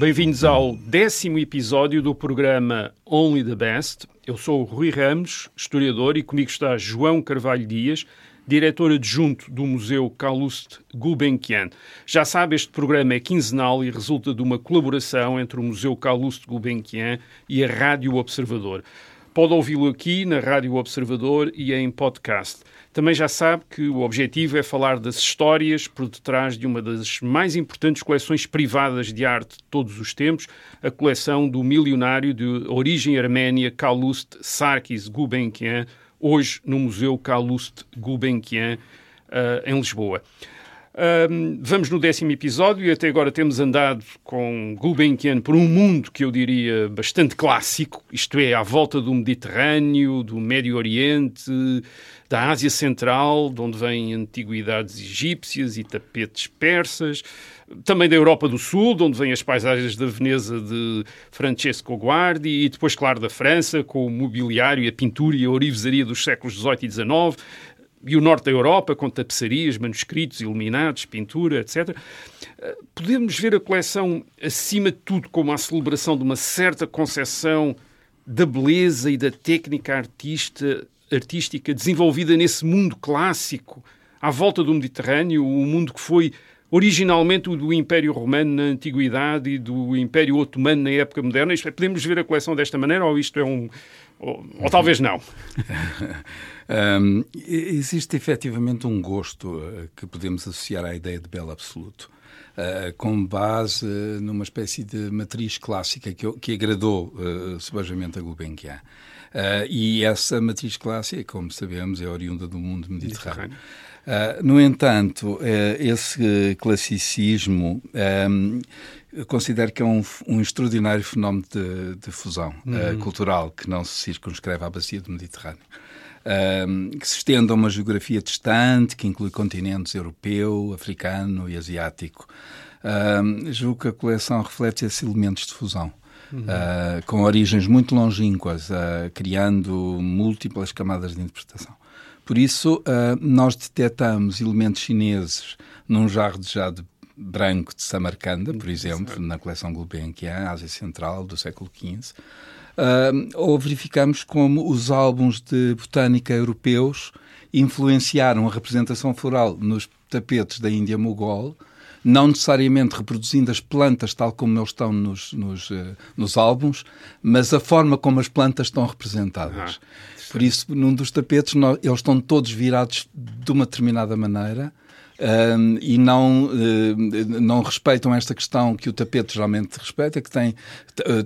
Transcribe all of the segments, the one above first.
bem-vindos ao décimo episódio do programa Only the Best. Eu sou o Rui Ramos, historiador, e comigo está João Carvalho Dias, diretor adjunto do Museu Calouste Gulbenkian. Já sabe, este programa é quinzenal e resulta de uma colaboração entre o Museu Calouste Gulbenkian e a Rádio Observador. Pode ouvi-lo aqui na Rádio Observador e em podcast. Também já sabe que o objetivo é falar das histórias por detrás de uma das mais importantes coleções privadas de arte de todos os tempos, a coleção do milionário de origem arménia Calouste Sarkis Gulbenkian, hoje no Museu Calouste Gulbenkian, uh, em Lisboa. Um, vamos no décimo episódio e até agora temos andado com Gulbenkian por um mundo que eu diria bastante clássico, isto é, à volta do Mediterrâneo, do Médio Oriente, da Ásia Central, de onde vêm antiguidades egípcias e tapetes persas, também da Europa do Sul, de onde vêm as paisagens da Veneza de Francesco Guardi, e depois, claro, da França, com o mobiliário, a pintura e a orivesaria dos séculos XVIII e XIX, e o norte da Europa, com tapeçarias, manuscritos, iluminados, pintura, etc. Eh, podemos ver a coleção, acima de tudo, como a celebração de uma certa concepção da beleza e da técnica artista, artística desenvolvida nesse mundo clássico, à volta do Mediterrâneo, o mundo que foi originalmente o do Império Romano na Antiguidade e do Império Otomano na época moderna. Isto é, podemos ver a coleção desta maneira ou isto é um. ou, ou talvez não? Um, existe efetivamente um gosto uh, que podemos associar à ideia de belo absoluto. Uh, com base uh, numa espécie de matriz clássica que, que agradou uh, sebejamente a Gulbenkian. Uh, e essa matriz clássica, como sabemos, é oriunda do mundo mediterrâneo. mediterrâneo. no entanto, esse classicismo um, considero que é um, um extraordinário fenómeno de, de fusão uhum. cultural que não se circunscreve à bacia do Mediterrâneo que se estende a uma geografia distante, que inclui continentes europeu, africano e asiático. Uh, julgo que a coleção reflete esses elementos de fusão. Uhum. Uh, com origens muito longínquas, uh, criando múltiplas camadas de interpretação. Por isso, ah, nós detectamos elementos chineses num jarro de jade branco de Samarcanda, por exemplo, na coleção Gulbenkian, Ásia Central, do século XV uh, ou verificamos como os álbuns de botânica europeus influenciaram a representação floral nos tapetes da Índia Mogol, não necessariamente reproduzindo as plantas tal como eles estão nos, nos, uh, nos álbuns, mas a forma como as plantas estão representadas. Ah, Por isso, num dos tapetes, nós, eles estão todos virados de uma determinada maneira um, e não, uh, não respeitam esta questão que o tapete geralmente respeita, que tem,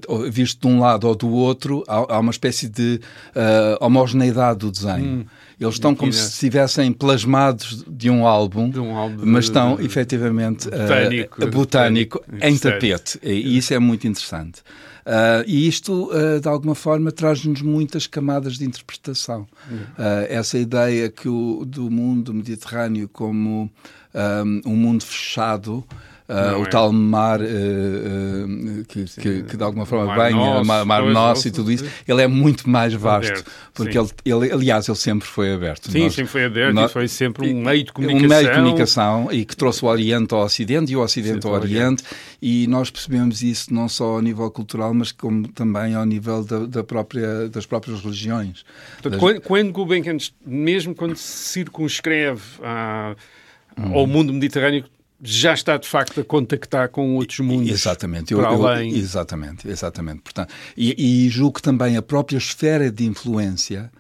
uh, visto de um lado ou do outro, há, há uma espécie de uh, homogeneidade do desenho. Hum. Eles estão como se estivessem plasmados de um álbum, de um álbum mas estão de, efetivamente botânico, botânico em tapete. E isso é muito interessante. Uh, e isto, uh, de alguma forma, traz-nos muitas camadas de interpretação. Uhum. Uh, essa ideia que o, do mundo mediterrâneo como um, um mundo fechado Uh, o é. tal mar uh, uh, que, que, que, de alguma forma banha, nosso, mar, mar nosso e tudo isso, ele é muito mais vasto. Porque ele, ele, aliás, ele sempre foi aberto. Sim, nós, sempre foi aberto nós, e foi sempre um meio de comunicação. Um meio de comunicação e que trouxe o Oriente ao Ocidente e o Ocidente ao Oriente. E nós percebemos isso não só ao nível cultural, mas como também ao nível da, da própria, das próprias religiões. Portanto, das... Quando, quando Gulbenkian, mesmo quando se circunscreve à, hum. ao mundo mediterrâneo, já está de facto a contactar com outros mundos. Exatamente, para eu, além. Eu, exatamente, exatamente. Portanto, e, e julgo que também a própria esfera de influência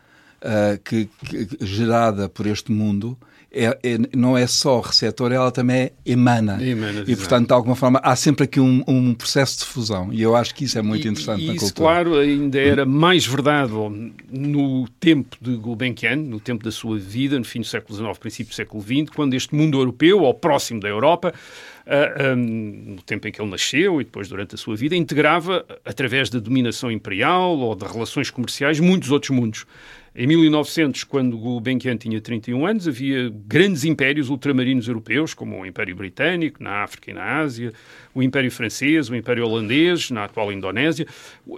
uh, que, que, gerada por este mundo é, é, não é só receptor, ela também emana. emana e, portanto, de alguma forma, há sempre aqui um, um, processo de fusão. E eu acho que isso é muito e, interessante e na isso, cultura. claro, ainda era mais verdade no tempo de Gulbenkian, no tempo da sua vida, no fim do século XIX, princípio do século XX, quando este mundo europeu, ou próximo da Europa, uh, ah, um, no tempo em que ele nasceu e depois durante a sua vida, integrava, através da dominação imperial ou de relações comerciais, muitos outros mundos. Em 1900, quando Gulbenkian tinha 31 anos, havia grandes impérios ultramarinos europeus, como o Império Britânico, na África e na Ásia, o Império Francês, o Império Holandês, na atual Indonésia,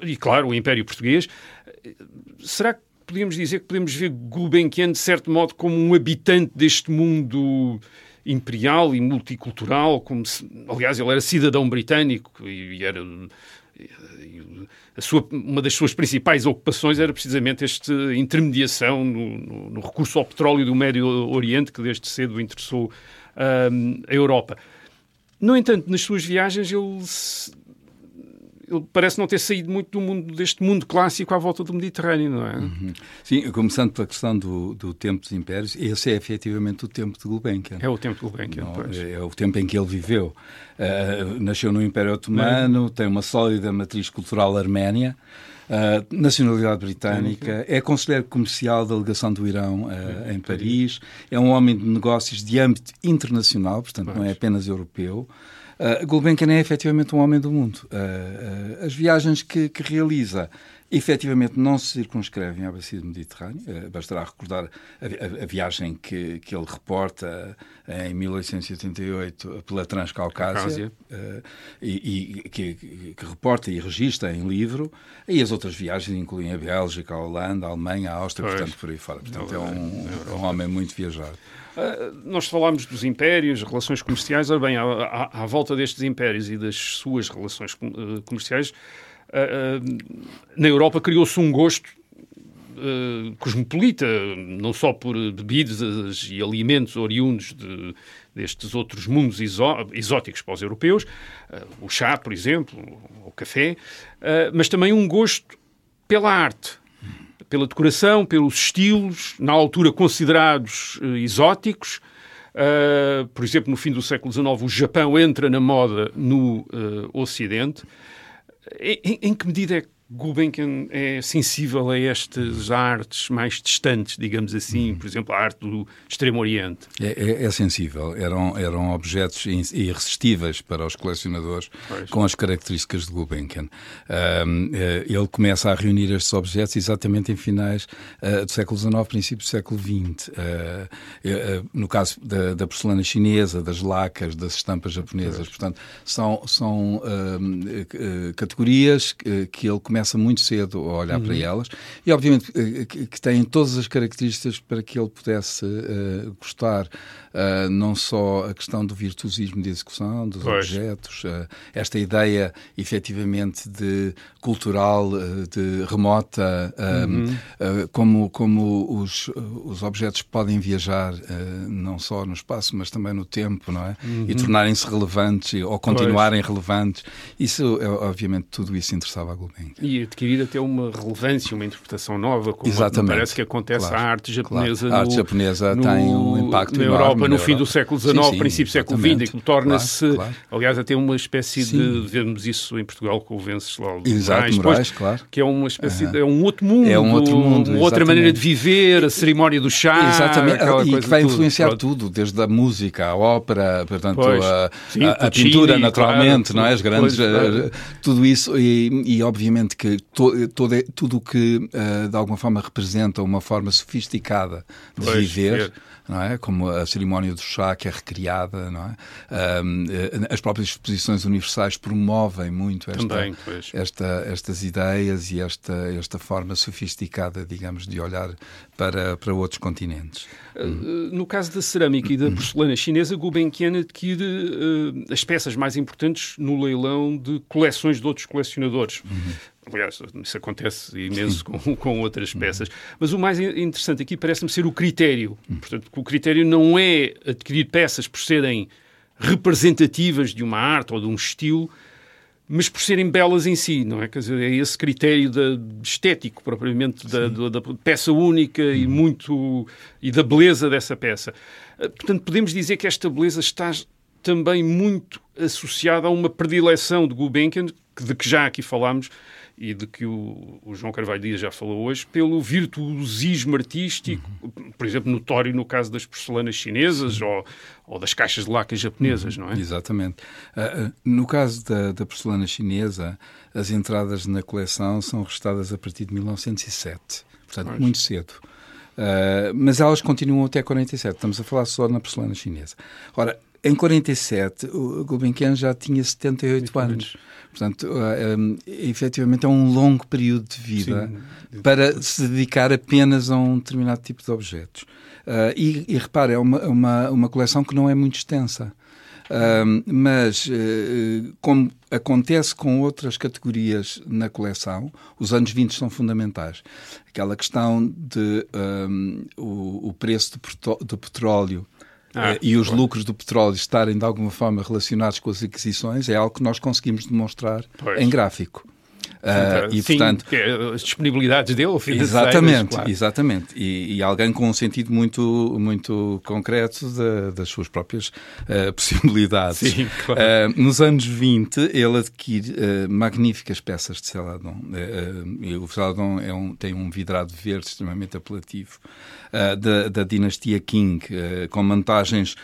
e, claro, o Império Português. Será que podemos dizer que podemos ver Gulbenkian, de certo modo, como um habitante deste mundo imperial e multicultural, como se, aliás, ele era cidadão britânico e, e era sua, uma das suas principais ocupações era precisamente esta intermediação no, no, no, recurso ao petróleo do Médio Oriente, que desde cedo interessou uh, a Europa. No entanto, nas suas viagens, ele ele parece não ter saído muito do mundo, deste mundo clássico à volta do Mediterrâneo, não é? Uhum. Sim, começando pela questão do, do tempo dos impérios, esse é efetivamente o tempo de Gulbenkian. É o tempo de Gulbenkian, não, pois. É o tempo em que ele viveu. Uh, nasceu no Império Otomano, tem uma sólida matriz cultural arménia, Uh, nacionalidade britânica, é conselheiro comercial da delegação do Irão uh, em Paris, é um homem de negócios de âmbito internacional, portanto não é apenas europeu. Uh, Gulbenkian é efetivamente um homem do mundo. Uh, uh, as viagens que, que, realiza efetivamente não se circunscrevem à bacia do Mediterrâneo. bastará recordar a, a, a, viagem que, que ele reporta em 1888 pela Transcaucásia e, e que, que, reporta e registra em livro. E as outras viagens incluem a Bélgica, a Holanda, a Alemanha, a Áustria, pois. portanto, por aí fora. Portanto, é um, é um homem muito viajado. Uh, nós falámos dos impérios, relações comerciais. Ora bem, à, à, à, volta destes impérios e das suas relações uh, comerciais, uh, na Europa criou-se um gosto cosmopolita, não só por bebidas e alimentos oriundos de, destes outros mundos exó exóticos para os europeus, o chá, por exemplo, o café, mas também um gosto pela arte pela decoração, pelos estilos, na altura considerados uh, exóticos. Uh, por exemplo, no fim do século XIX, o Japão entra na moda no uh, Ocidente. Em, em, que medida é que Gulbenkian é sensível a estas artes mais distantes, digamos assim, por exemplo, a arte do Extremo Oriente. É, é, é sensível. Eram, eram objetos irresistíveis para os colecionadores pois. com as características de Gulbenkian. Um, eh, ele começa a reunir estes objetos exatamente em finais uh, do século XIX, princípio do século XX. Uh, uh, no caso da, da, porcelana chinesa, das lacas, das estampas japonesas. Pois. Portanto, são, são categorias que, que ele começa começa muito cedo a olhar uhum. para elas e, obviamente, eh, que, que têm todas as características para que ele pudesse uh, gostar uh, não só a questão do virtuosismo de execução dos pois. objetos, uh, esta ideia efetivamente de cultural, de remota, uhum. como, como os, os objetos podem viajar não só no espaço, mas também no tempo, não é? Uhum. E tornarem-se relevantes ou continuarem pois. relevantes. Isso, obviamente, tudo isso interessava a Gulbenkian e adquirir até uma relevância, uma interpretação nova, como Exatamente. parece que acontece claro. à arte japonesa. Claro. A arte japonesa no, tem um impacto na Europa no fim do século XIX, sim, sim, princípio do século XX, que torna-se, claro, aliás, até uma espécie sim. de, vemos isso em Portugal com o Venceslau Exato, Moraes, Moraes claro. que é uma espécie de, é um outro mundo, é um outro mundo, uma outra maneira de viver, a cerimónia do chá, exatamente, e que vai influenciar tudo, tudo, desde a música, a ópera, portanto, pois, a, a, a pintura, naturalmente, não é? As grandes, uh, tudo isso e obviamente que to, todo, tudo o que, uh, de alguma forma, representa uma forma sofisticada de pois, viver. Não é? Como a cerimónia do chá que é recriada, não é? Um, eh, as próprias exposições universais promovem muito esta, Também, esta, estas ideias e esta, esta forma sofisticada, digamos, de olhar para, para outros continentes. Uh, no caso da cerâmica e da porcelana chinesa, Gulbenkian adquire uh, as peças mais importantes no leilão de coleções de outros colecionadores. Uhum. Aliás, isso acontece imenso com, com, outras peças. Mas o mais interessante aqui parece-me ser o critério. Portanto, o critério não é adquirir peças por serem representativas de uma arte ou de um estilo, mas por serem belas em si, não é? Quer dizer, é esse critério da, estético, propriamente, da, da, da, peça única e muito e da beleza dessa peça. Ah, portanto, podemos dizer que esta beleza está também muito associada a uma predileção de Gulbenkian, de que já aqui falámos, e de que o, o, João Carvalho Dias já falou hoje, pelo virtuosismo artístico, uhum. por exemplo, notório no caso das porcelanas chinesas ou, ou, das caixas de lacas japonesas, uhum. não é? Exatamente. Uh, no caso da, da, porcelana chinesa, as entradas na coleção são registadas a partir de 1907, portanto, Mas... muito cedo. Uh, mas elas continuam até 47. Estamos a falar só na porcelana chinesa. Ora, em 47, o Gulbenkian já tinha 78 anos. Portanto, um, efetivamente é um longo período de vida Sim. para se dedicar apenas a um determinado tipo de objetos. Uh, e, e repare, é uma, uma, uma coleção que não é muito extensa. Mas, uh, como acontece com outras categorias na coleção, os anos 20 são fundamentais. Aquela questão de um, o, o, preço do, do petróleo ah, uh, e os lucros do petróleo estarem de alguma forma relacionados com as aquisições é algo que nós conseguimos demonstrar pois. em gráfico. Uh, e, Sim, portanto, é as disponibilidades dele, exatamente, claro. exatamente, e, e, alguém com um sentido muito muito concreto de, das suas próprias uh, possibilidades. Sim, claro. uh, nos anos 20 ele adquire magníficas peças de Celadon. o Celadon é um, tem um vidrado verde extremamente apelativo. Da, da, dinastia King, com montagens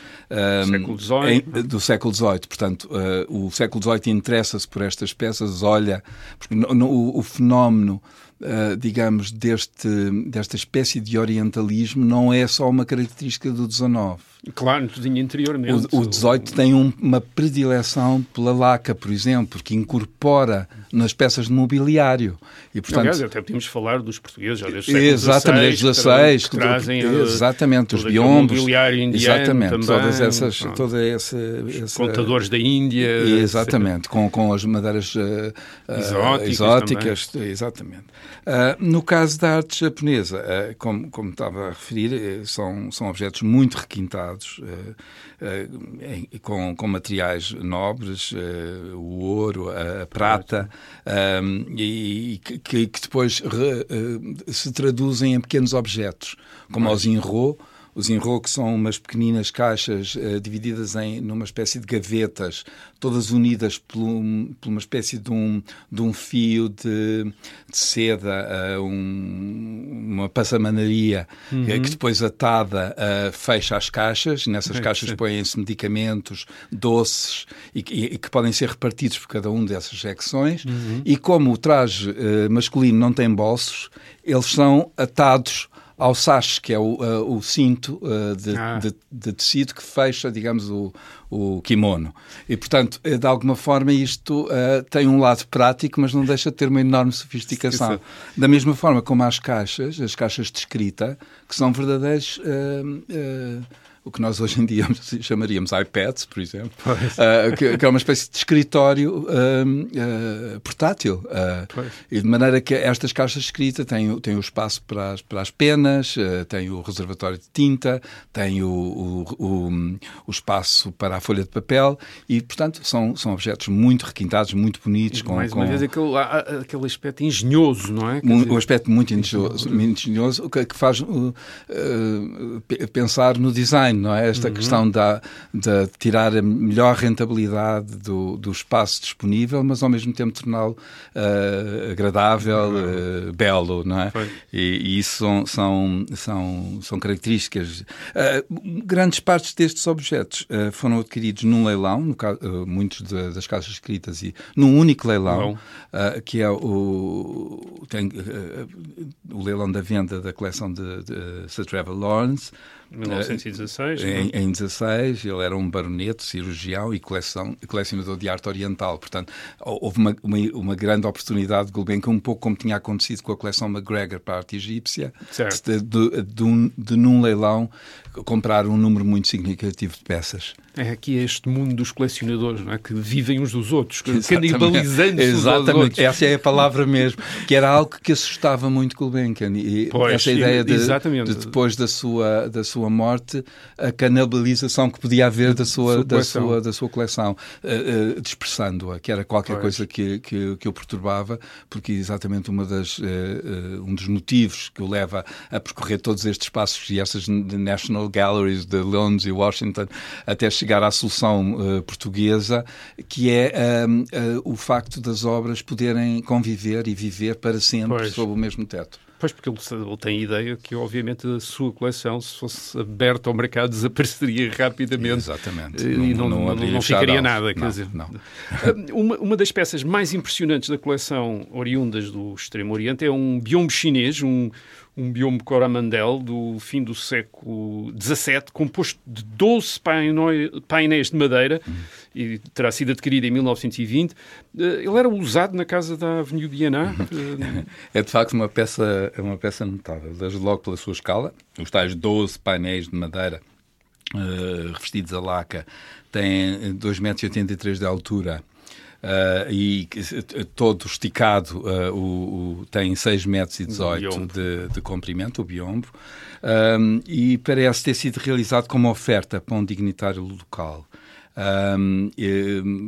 século em, do século XVIII. Portanto, o século XVIII interessa-se por estas peças, olha, porque o, o fenómeno Uh, digamos, deste, desta espécie de orientalismo não é só uma característica do 19. Claro, tinha anteriormente. O, o 18 tem um, uma predileção pela laca, por exemplo, que incorpora nas peças de mobiliário. E, portanto, Aliás, até podemos falar dos portugueses já desde exatamente, XVI, que, que trazem exatamente, os biombos, mobiliário indiano exatamente, também, todas essas, toda essa, essa, contadores da Índia, exatamente, com, com as madeiras uh, exóticas, exóticas exatamente. Uh, no caso da arte japonesa, uh, como, como estava a referir, são, são objetos muito requintados, com, com materiais nobres, o ouro, a, a prata, um, e, que, que, depois re, se traduzem em pequenos objetos, como os inro, os que são umas pequeninas caixas uh, divididas em numa espécie de gavetas, todas unidas por, um, por uma espécie de um, de um fio de, de seda, uh, um, uma passamanaria, uhum. que depois atada uh, fecha as caixas. Nessas caixas põem-se medicamentos, doces, e, e, que podem ser repartidos por cada uma dessas secções. Uhum. E como o traje masculino não tem bolsos, eles são atados ao sash, que é o, uh, o cinto uh, de, ah. de, de, tecido que fecha, digamos, o, o kimono. E, portanto, eh, de alguma forma, isto uh, tem um lado prático, mas não deixa de ter uma enorme sofisticação. Da mesma forma como as caixas, as caixas de escrita, que são verdadeiros o que nós hoje em dia chamaríamos iPads, por exemplo, uh, que, que, é uma espécie de escritório uh, uh, portátil. e de maneira que estas caixas de escrita têm, têm o espaço para as, para as penas, têm o reservatório de tinta, têm o, o, o, o, espaço para a folha de papel e, portanto, são, são objetos muito requintados, muito bonitos. E, com, mais com... uma vez, aquele, aquele aspecto engenhoso, não é? Um, dizer... um aspecto muito engenhoso, muito engenhoso que, que faz pensar no design não é? Esta uhum. questão da, de tirar a melhor rentabilidade do, do espaço disponível, mas ao mesmo tempo torná-lo uh, agradável, uh, belo, não é? E, e, isso são, são, são, são características. Uh, grandes partes destes objetos foram adquiridos num leilão, no, muitos de, das caixas escritas, e num único leilão, que é o, tem, o leilão da venda da coleção de, de Sir Trevor Lawrence. 1916. Em, em 16, ele era um baroneto, cirurgião e coleção, colecionador de arte oriental. Portanto, houve uma, uma, uma grande oportunidade de Gulbenkian, um pouco como tinha acontecido com a coleção McGregor para a arte egípcia, de, de, de, um, de, num leilão, comprar um número muito significativo de peças. É aqui este mundo dos colecionadores, não é? que vivem uns dos outros, canibalizando-se Exatamente, essa é a palavra mesmo, que era algo que assustava muito Gulbenkian. E pois, essa ideia de, de, depois da sua, da sua morte, a canibalização que podia haver da sua, da sua, da sua coleção, uh, uh, dispersando-a, que era qualquer pois. coisa que, que, que o perturbava, porque exatamente uma das, uh, um dos motivos que o leva a percorrer todos estes espaços e essas National Galleries de Londres e Washington até chegar à solução portuguesa, que é uh, o facto das obras poderem conviver e viver para sempre pois. sob o mesmo teto. Pois, porque ele, ele tem a ideia que, obviamente, a sua coleção, se fosse aberta ao mercado, desapareceria rapidamente. Exatamente. E não, não, não, não ficaria nada. Quer não, dizer, não. Uma, uma das peças mais impressionantes da coleção oriundas do Extremo Oriente é um biombo chinês, um, um biombo Coromandel do fim do século XVII, composto de 12 painéis de madeira e terá sido adquirido em 1920. Eh, ele era usado na casa da Avenida Diana. É de facto uma peça, uma peça notável, desde logo pela sua escala, os tais 12 painéis de madeira uh, revestidos a laca têm 2,83 metros de altura Uh, e todo esticado uh, o, o, tem 6 metros e 18 de, de, comprimento, o biombo, um, e parece ter sido realizado como oferta para um dignitário local. Um,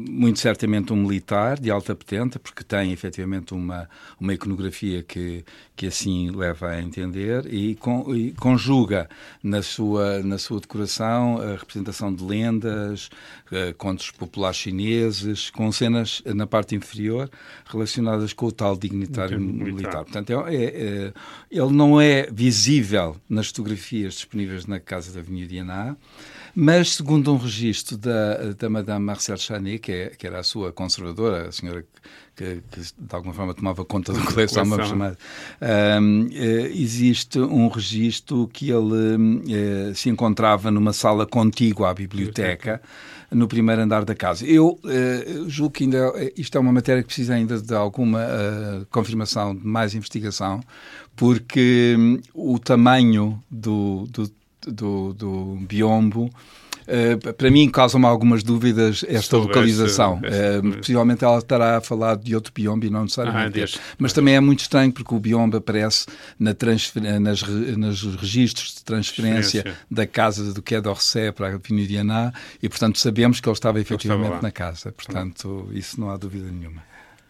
muito certamente um militar de alta potência, porque tem efetivamente uma, uma iconografia que, que assim leva a entender e, con, e conjuga na sua, na sua decoração a representação de lendas, uh, contos populares chineses, com cenas na parte inferior relacionadas com o tal dignitário militar. militar. Portanto, é, é, é, ele não é visível nas fotografias disponíveis na Casa da Avenida Diana, mas, segundo um registro da, da Madame Marcel Chanet, que, é, que era a sua conservadora, a senhora que, que, de alguma forma tomava conta da coleção, vamos chamar, um, existe um registro que ele eh, se encontrava numa sala contígua à biblioteca, no primeiro andar da casa. Eu uh, julgo que ainda isto é uma matéria que precisa ainda de alguma uh, confirmação, de mais investigação, porque um, o tamanho do, do do, do biombo. Uh, para mim causa-me algumas dúvidas esta Sobre localização. Uh, possivelmente ela estará a falar de outro biombo e não necessariamente ah, Mas também é muito estranho porque o biombo aparece na nas, nas registros de transferência da casa do Quai d'Orsay para a Avenida e, portanto, sabemos que ele estava efetivamente estava na casa. Portanto, isso não há dúvida nenhuma.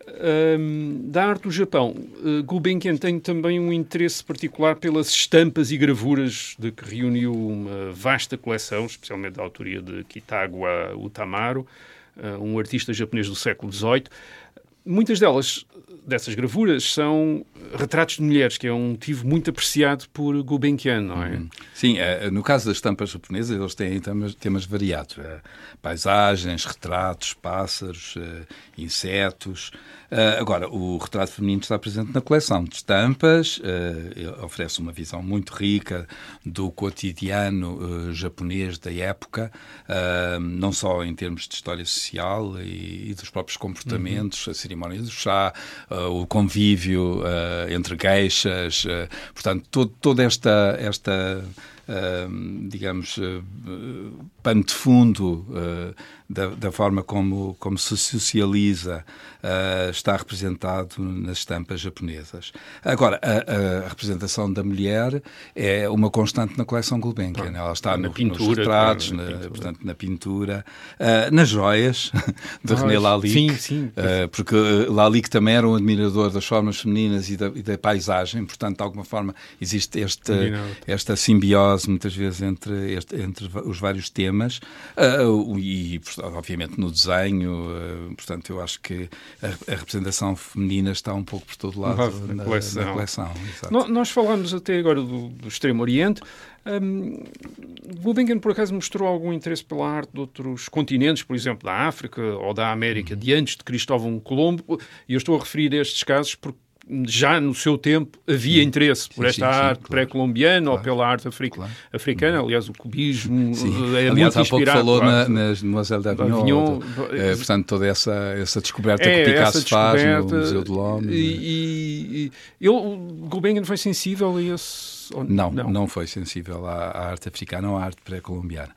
Um, da arte do Japão, uh, Gulbenkian tem também um interesse particular pelas estampas e gravuras de que reuniu uma vasta coleção, especialmente da autoria de Kitagawa Utamaro, uh, um artista japonês do século XVIII. Muitas delas, dessas gravuras, são retratos de mulheres, que é um motivo muito apreciado por Gulbenkian, não é? Uhum. Sim, é, no caso das estampas japonesas, eles têm temas, temas variados. É, paisagens, retratos, pássaros, é, insetos. Agora, o retrato feminino está presente na coleção de estampas, oferece uma visão muito rica do cotidiano japonês da época, não só em termos de história social e, e dos próprios comportamentos, uhum. A cerimónia do chá, o convívio entre geixas, portanto, todo, toda esta, esta digamos, pano de fundo da, da, forma como, como se socializa uh, está representado nas estampas japonesas. Agora, a, a, representação da mulher é uma constante na coleção Gulbenkian. Ela está na no, pintura, nos retratos, na, pintura. portanto, na pintura, nas joias de René Lalique. Sim, sim. Porque Lalique também era um admirador das formas femininas e da, e da paisagem, portanto, de alguma forma, existe este, esta simbiose, muitas vezes, entre, este, entre os vários temas. e, obviamente, no desenho. portanto, eu acho que a, a, representação feminina está um pouco por todo lado na, na coleção. Na coleção nós falamos até agora do, do Extremo Oriente. Um, Gulbenkian, por acaso, mostrou algum interesse pela arte de outros continentes, por exemplo, da África ou da América, uhum. de antes de Cristóvão Colombo. E eu estou a referir a estes casos porque já no seu tempo havia sim. interesse por esta sim, sim, arte claro. pré-colombiana claro. ou pela arte africa, claro. africana. Aliás, o cubismo é Aliás, muito há pouco falou na, nas Demoiselle d'Avignon, é, portanto, toda essa, essa descoberta é, que Picasso faz no Museu do Lome. E, e, e ele, Gulbenkian foi sensível a esse... Não, não, não foi sensível à, à arte africana ou à arte pré-colombiana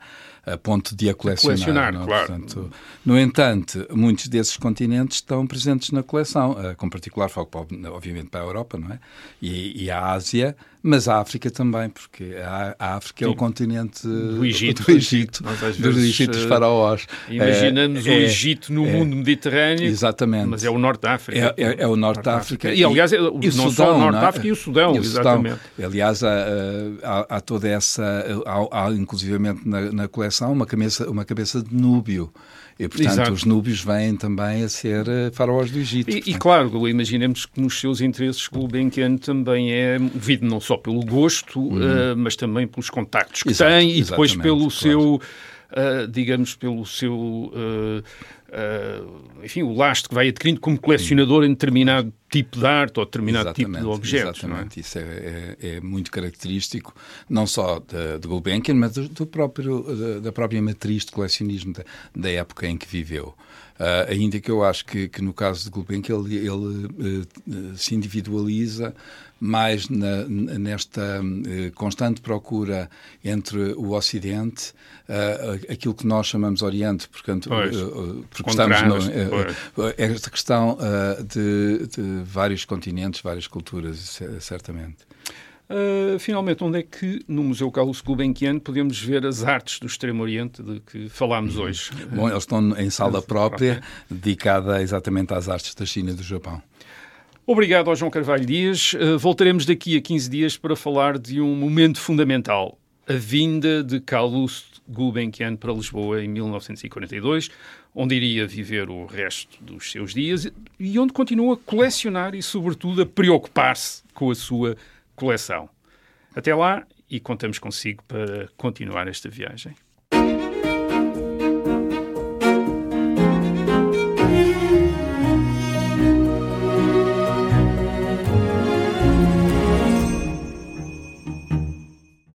a ponto de a colecionar. colecionar não? É? claro. Portanto, no entanto, muitos desses continentes estão presentes na coleção, eh, com particular foco, obviamente, para a Europa não é? e, e a Ásia, mas a África também, porque a, a África Sim. é o continente do Egito, do Egito, Egito dos eh, faraós. Imaginamos é, o Egito no é, mundo mediterrâneo, exatamente. mas é o Norte da África. É, é, é o Norte da África. E, aliás, é, não Sudão, só o Norte da África e o Sudão, e o exatamente. Sudão. Aliás, há, há, há, toda essa, há, há inclusivamente na, na coleção, uma cabeça, uma cabeça de núbio. E, portanto, Exato. os núbios vêm também a ser eh, faraós do Egito. E, e, claro, imaginemos que nos seus interesses Gulbenkian também é movido não só pelo gosto, uhum. uh, mas também pelos contactos que Exato, tem e depois pelo claro. seu uh, digamos, pelo seu uh, uh, enfim, o lastro que vai adquirindo como colecionador em determinado tipo de arte ou determinado exatamente, tipo de objetos. Exatamente, é? isso é, é, é, muito característico, não só de, de Gulbenkian, mas do, do próprio, da, da, própria matriz de colecionismo da, da época em que viveu. Uh, ainda que eu acho que, que no caso de Gulbenkian ele, ele uh, se individualiza mais na, nesta uh, constante procura entre o Ocidente, aquilo que nós chamamos Oriente, portanto, porque estamos no, esta questão de, de vários continentes, várias culturas, certamente. Uh, finalmente, onde é que no Museu Carlos Gulbenkian podemos ver as artes do Extremo Oriente de que falámos uhum. hoje? Bom, eles estão em sala própria, dedicada exatamente às artes da China e do Japão. Obrigado ao João Carvalho Dias. Uh, voltaremos daqui a 15 dias para falar de um momento fundamental, a vinda de Carlos Gulbenkian para Lisboa em 1942, onde iria viver o resto dos seus dias e onde continua a colecionar e, sobretudo, a preocupar-se com a sua coleção. Até lá e contamos consigo para continuar esta viagem.